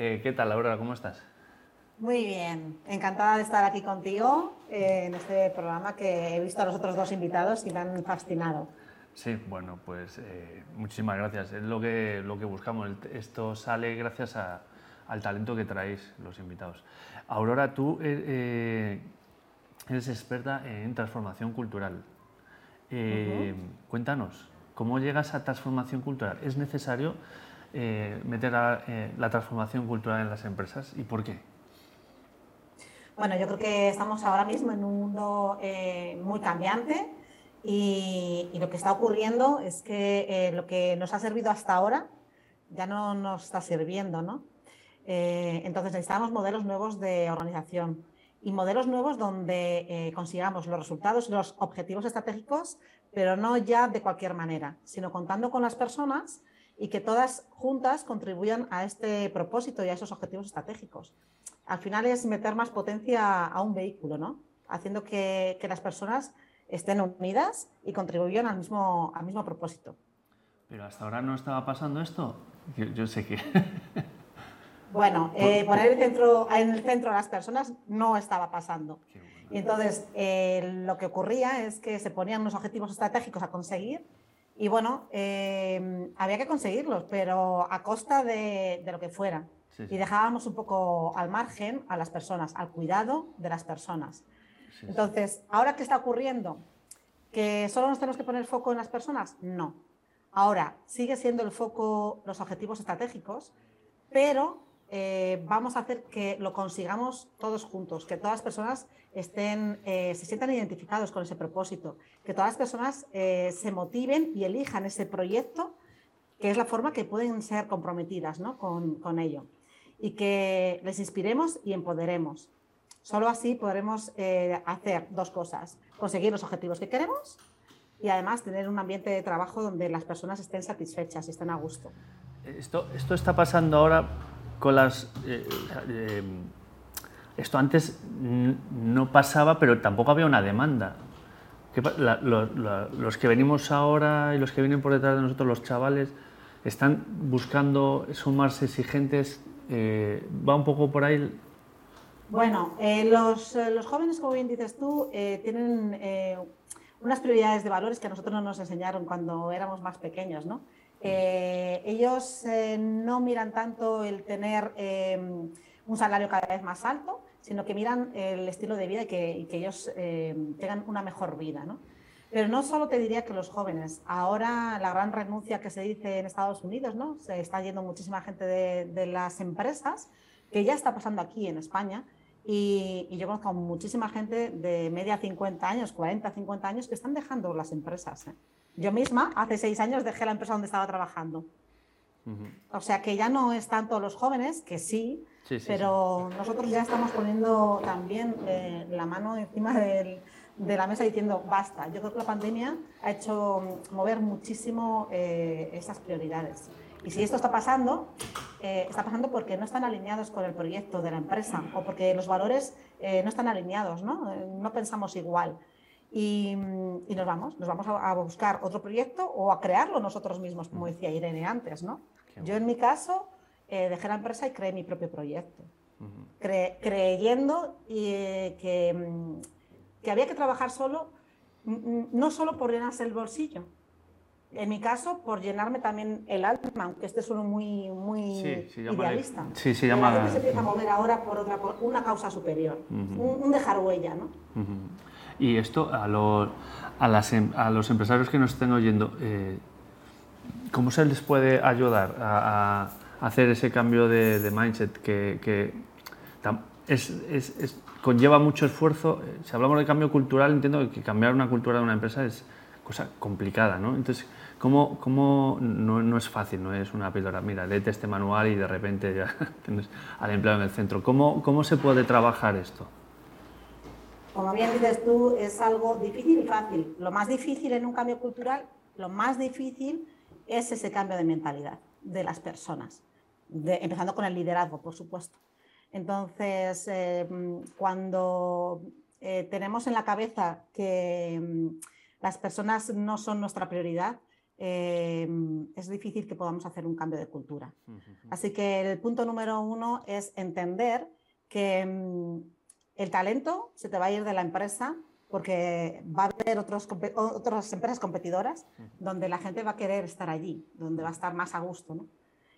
Eh, ¿Qué tal, Aurora? ¿Cómo estás? Muy bien, encantada de estar aquí contigo eh, en este programa que he visto a los otros dos invitados y me han fascinado. Sí, bueno, pues eh, muchísimas gracias. Es lo que, lo que buscamos. Esto sale gracias al talento que traéis los invitados. Aurora, tú eres experta en transformación cultural. Cuéntanos, ¿cómo llegas a transformación cultural? ¿Es necesario meter la transformación cultural en las empresas y por qué? Bueno, yo creo que estamos ahora mismo en un mundo eh, muy cambiante y, lo que está ocurriendo es que eh, lo que nos ha servido hasta ahora ya no nos está sirviendo, ¿no? Eh, entonces necesitamos modelos nuevos de organización y modelos nuevos donde consigamos los resultados y los objetivos estratégicos, pero no ya de cualquier manera, sino contando con las personas y que todas juntas contribuyan a este propósito y a esos objetivos estratégicos al final es meter más potencia a un vehículo, ¿no? Haciendo que, las personas estén unidas y contribuyan al mismo, al mismo propósito. Pero hasta ahora no estaba pasando esto. Yo, sé que. Bueno, eh, poner el centro, en el centro a las personas no estaba pasando. Y entonces eh, lo que ocurría es que se ponían unos objetivos estratégicos a conseguir y bueno, eh, había que conseguirlos, pero a costa de, de lo que fuera y dejábamos un poco al margen a las personas, al cuidado de las personas. Entonces, ¿ahora qué está ocurriendo? ¿Que solo nos tenemos que poner foco en las personas? No. Ahora, sigue siendo el foco los objetivos estratégicos, pero eh, vamos a hacer que lo consigamos todos juntos, que todas las personas estén, eh, se sientan identificados con ese propósito, que todas las personas eh, se motiven y elijan ese proyecto, que es la forma que pueden ser comprometidas ¿no? con, con ello y que les inspiremos y empoderemos. Solo así podremos eh, hacer dos cosas, conseguir los objetivos que queremos y además tener un ambiente de trabajo donde las personas estén satisfechas y estén a gusto. Esto, esto está pasando ahora con las... Eh, eh, esto antes no pasaba, pero tampoco había una demanda. los que venimos ahora y los que vienen por detrás de nosotros, los chavales, están buscando sumarse exigentes eh, ¿Va un poco por ahí? Bueno, los, los, jóvenes, como bien dices tú, tienen unas prioridades de valores que a nosotros no nos enseñaron cuando éramos más pequeños, ¿no? Ellos no miran tanto el tener un salario cada vez más alto, sino que miran el estilo de vida y que, y que ellos tengan una mejor vida, ¿no? Pero no solo te diría que los jóvenes, ahora la gran renuncia que se dice en Estados Unidos, ¿no? Se está yendo muchísima gente de, las empresas, que ya está pasando aquí en España, y, yo conozco muchísima gente de media 50 años, 40, 50 años, que están dejando las empresas. ¿eh? Yo misma, hace seis años, dejé la empresa donde estaba trabajando. O sea que ya no es tanto los jóvenes, que sí, pero nosotros ya estamos poniendo también eh, la mano encima del, de la mesa diciendo basta. Yo creo que la pandemia ha hecho mover muchísimo eh, esas prioridades. Y si esto está pasando, eh, está pasando porque no están alineados con el proyecto de la empresa o porque los valores eh, no están alineados, ¿no? no pensamos igual. Y, nos vamos, nos vamos a, buscar otro proyecto o a crearlo nosotros mismos, como decía Irene antes. ¿no? Yo en mi caso dejé la empresa y creé mi propio proyecto, creyendo que que había que trabajar solo, no solo por llenarse el bolsillo, en mi caso, por llenarme también el alma, aunque este es uno muy, muy idealista. Sí, se llama... La gente se empieza a mover ahora por, otra, por una causa superior, un, dejar huella, ¿no? Y esto a, a, las, em, a, los empresarios que nos estén oyendo, eh, ¿cómo se les puede ayudar a, hacer ese cambio de, mindset que, que es, es, conlleva mucho esfuerzo. Si hablamos de cambio cultural, entiendo que cambiar una cultura de una empresa es cosa complicada, ¿no? Entonces, ¿cómo, cómo no, no, es fácil, no es una píldora? Mira, léete este manual y de repente ya tienes al empleado en el centro. ¿Cómo, cómo se puede trabajar esto? Como bien dices tú, es algo difícil y fácil. Lo más difícil en un cambio cultural, lo más difícil es ese cambio de mentalidad de las personas, empezando con el liderazgo, por supuesto. Entonces, em, cuando eh, tenemos en la cabeza que em, las personas no son nuestra prioridad, em, es difícil que podamos hacer un cambio de cultura. Así que el punto número uno es entender que em, el talento se te va a ir de la empresa porque va a haber otros, otras empresas competidoras donde la gente va a querer estar allí, donde va a estar más a gusto. ¿no?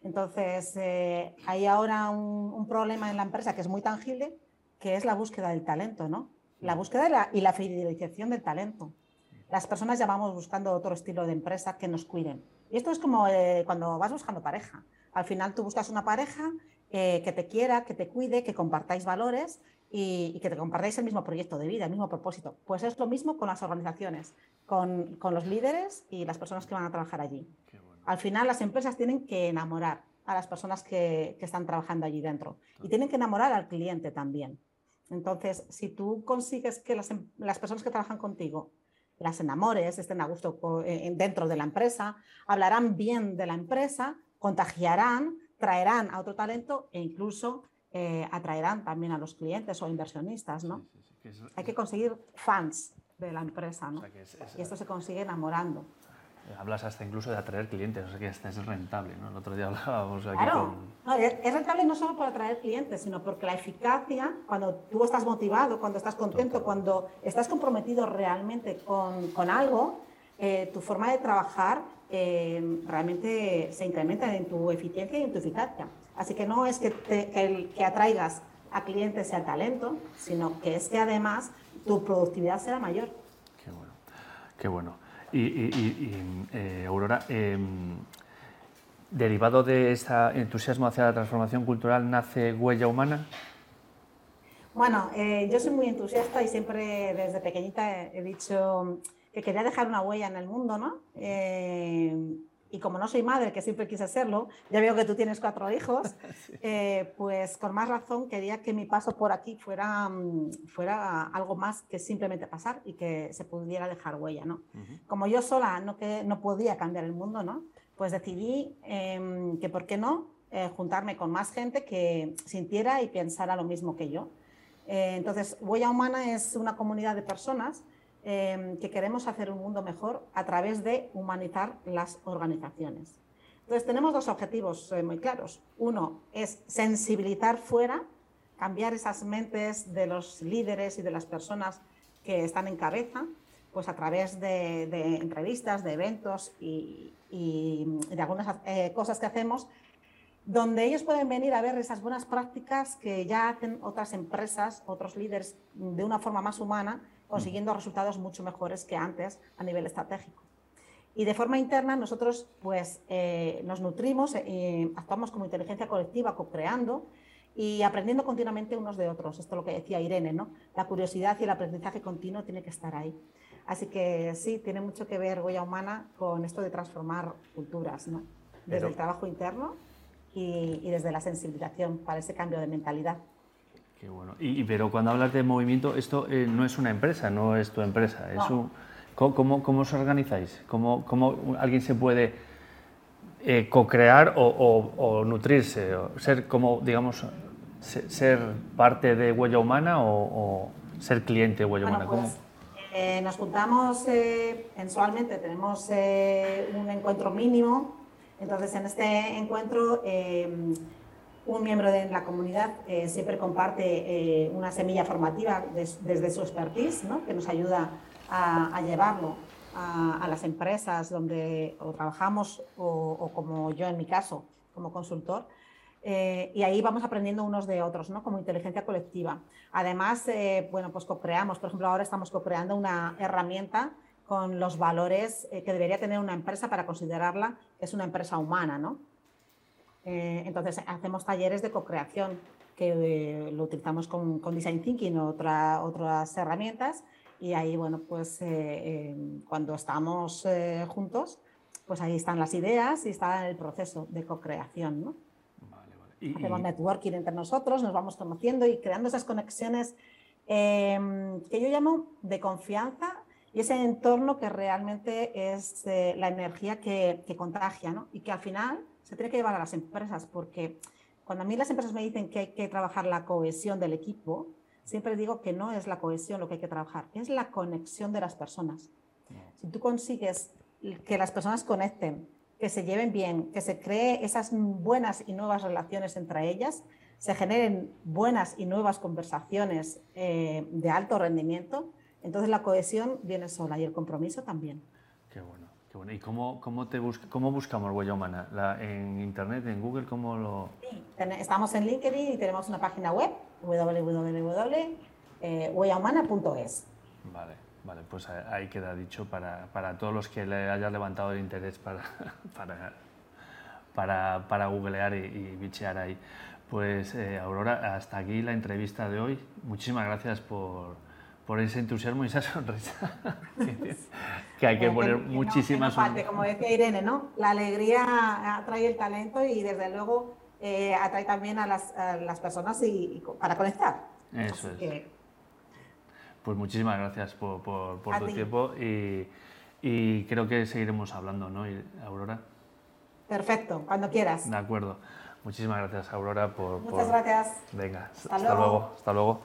Entonces, eh, hay ahora un, problema en la empresa que es muy tangible, que es la búsqueda del talento, ¿no? La búsqueda y la fidelización del talento. Las personas ya vamos buscando otro estilo de empresa que nos cuiden. Y esto es como eh, cuando vas buscando pareja. Al final tú buscas una pareja eh, que te quiera, que te cuide, que compartáis valores y, que te compartáis el mismo proyecto de vida, el mismo propósito. Pues es lo mismo con las organizaciones, con, con los líderes y las personas que van a trabajar allí. Al final las empresas tienen que enamorar a las personas que, que están trabajando allí dentro y tienen que enamorar al cliente también. Entonces, si tú consigues que las, em, las personas que trabajan contigo las enamores, estén a gusto eh, dentro de la empresa, hablarán bien de la empresa, contagiarán, traerán a otro talento e incluso eh, atraerán también a los clientes o inversionistas, ¿no? Hay que conseguir fans de la empresa, ¿no? y esto se consigue enamorando. Hablas hasta incluso de atraer clientes, o sea que este es rentable, ¿no? El otro día hablábamos aquí claro. con... es rentable no solo por atraer clientes, sino porque la eficacia, cuando tú estás motivado, cuando estás contento, cuando estás comprometido realmente con, con algo, eh, tu forma de trabajar eh, realmente se incrementa en tu eficiencia y en tu eficacia. Así que no es que, que, que atraigas a clientes y al talento, sino que es que además tu productividad será mayor. Qué bueno, qué bueno. Y, eh, Aurora, em, derivado de este entusiasmo hacia la transformación cultural, ¿nace Huella Humana? Bueno, eh, yo soy muy entusiasta y siempre desde pequeñita he dicho que quería dejar una huella en el mundo, ¿no? Y como no soy madre, que siempre quise serlo, ya veo que tú tienes cuatro hijos, eh, pues con más razón quería que mi paso por aquí fuera, mm, fuera algo más que simplemente pasar y que se pudiera dejar huella, ¿no? Como yo sola no, que, no podía cambiar el mundo, ¿no? Pues decidí em, que, ¿por qué no? Eh, juntarme con más gente que sintiera y pensara lo mismo que yo. Eh, entonces, Huella Humana es una comunidad de personas Em, que queremos hacer un mundo mejor a través de humanizar las organizaciones. Entonces, tenemos dos objetivos eh, muy claros. Uno es sensibilizar fuera, cambiar esas mentes de los líderes y de las personas que están en cabeza, pues a través de, entrevistas, de eventos y, de algunas eh, cosas que hacemos, donde ellos pueden venir a ver esas buenas prácticas que ya hacen otras empresas, otros líderes de una forma más humana consiguiendo resultados mucho mejores que antes a nivel estratégico. Y de forma interna nosotros pues eh, nos nutrimos, eh, actuamos como inteligencia colectiva, co-creando y aprendiendo continuamente unos de otros. Esto es lo que decía Irene, ¿no? La curiosidad y el aprendizaje continuo tiene que estar ahí. Así que sí, tiene mucho que ver huella humana con esto de transformar culturas, ¿no? Desde el trabajo interno y, y desde la sensibilización para ese cambio de mentalidad. Qué bueno. Y, pero cuando hablas de movimiento, esto eh, no es una empresa, no es tu empresa. Es un, ¿cómo, cómo, os organizáis? ¿Cómo, ¿Cómo, alguien se puede eh, co-crear o, o, nutrirse? O ser como, digamos, ser, parte de Huella Humana o, ser cliente de Huella Humana? Pues, eh, nos juntamos mensualmente, tenemos un encuentro mínimo. Entonces, en este encuentro un miembro de la comunidad eh, siempre comparte eh, una semilla formativa desde su expertise, ¿no? que nos ayuda a, llevarlo a, las empresas donde trabajamos o, como yo en mi caso, como consultor. Eh, y ahí vamos aprendiendo unos de otros, ¿no? como inteligencia colectiva. Además, bueno, pues co-creamos, por ejemplo, ahora estamos co-creando una herramienta con los valores que debería tener una empresa para considerarla que es una empresa humana, ¿no? Eh, entonces, hacemos talleres de co-creación que eh, lo utilizamos con, Design Thinking o otra, otras herramientas y ahí, bueno, pues eh, cuando estamos juntos, pues ahí están las ideas y está el proceso de co-creación, ¿no? Hacemos networking entre nosotros, nos vamos conociendo y creando esas conexiones em, que yo llamo de confianza y ese entorno que realmente es la energía que, que contagia, ¿no? Y que al final se tiene que llevar a las empresas, porque cuando a mí las empresas me dicen que hay que trabajar la cohesión del equipo, siempre digo que no es la cohesión lo que hay que trabajar, es la conexión de las personas. Si tú consigues que las personas conecten, que se lleven bien, que se cree esas buenas y nuevas relaciones entre ellas, se generen buenas y nuevas conversaciones eh, de alto rendimiento, entonces la cohesión viene sola y el compromiso también. Qué bueno. Qué bueno. ¿Y cómo, cómo, te cómo buscamos Huella Humana? ¿En Internet, en Google? ¿Cómo lo...? Sí, estamos en LinkedIn y tenemos una página web, www.huellahumana.es. Vale, vale, pues ahí queda dicho para, para todos los que le hayan levantado el interés para, para, para, para googlear y, y, bichear ahí. Pues eh, Aurora, hasta aquí la entrevista de hoy. Muchísimas gracias por por ese entusiasmo y esa sonrisa. que hay que poner muchísimas... como decía Irene, ¿no? La alegría atrae el talento y desde luego eh, atrae también a las, las personas y, para conectar. Eso es. Pues muchísimas gracias por, por, por tu tiempo y, y, creo que seguiremos hablando, ¿no, Aurora? Perfecto, cuando quieras. De acuerdo. Muchísimas gracias, Aurora, por... Muchas gracias. Venga, hasta, luego. Hasta luego.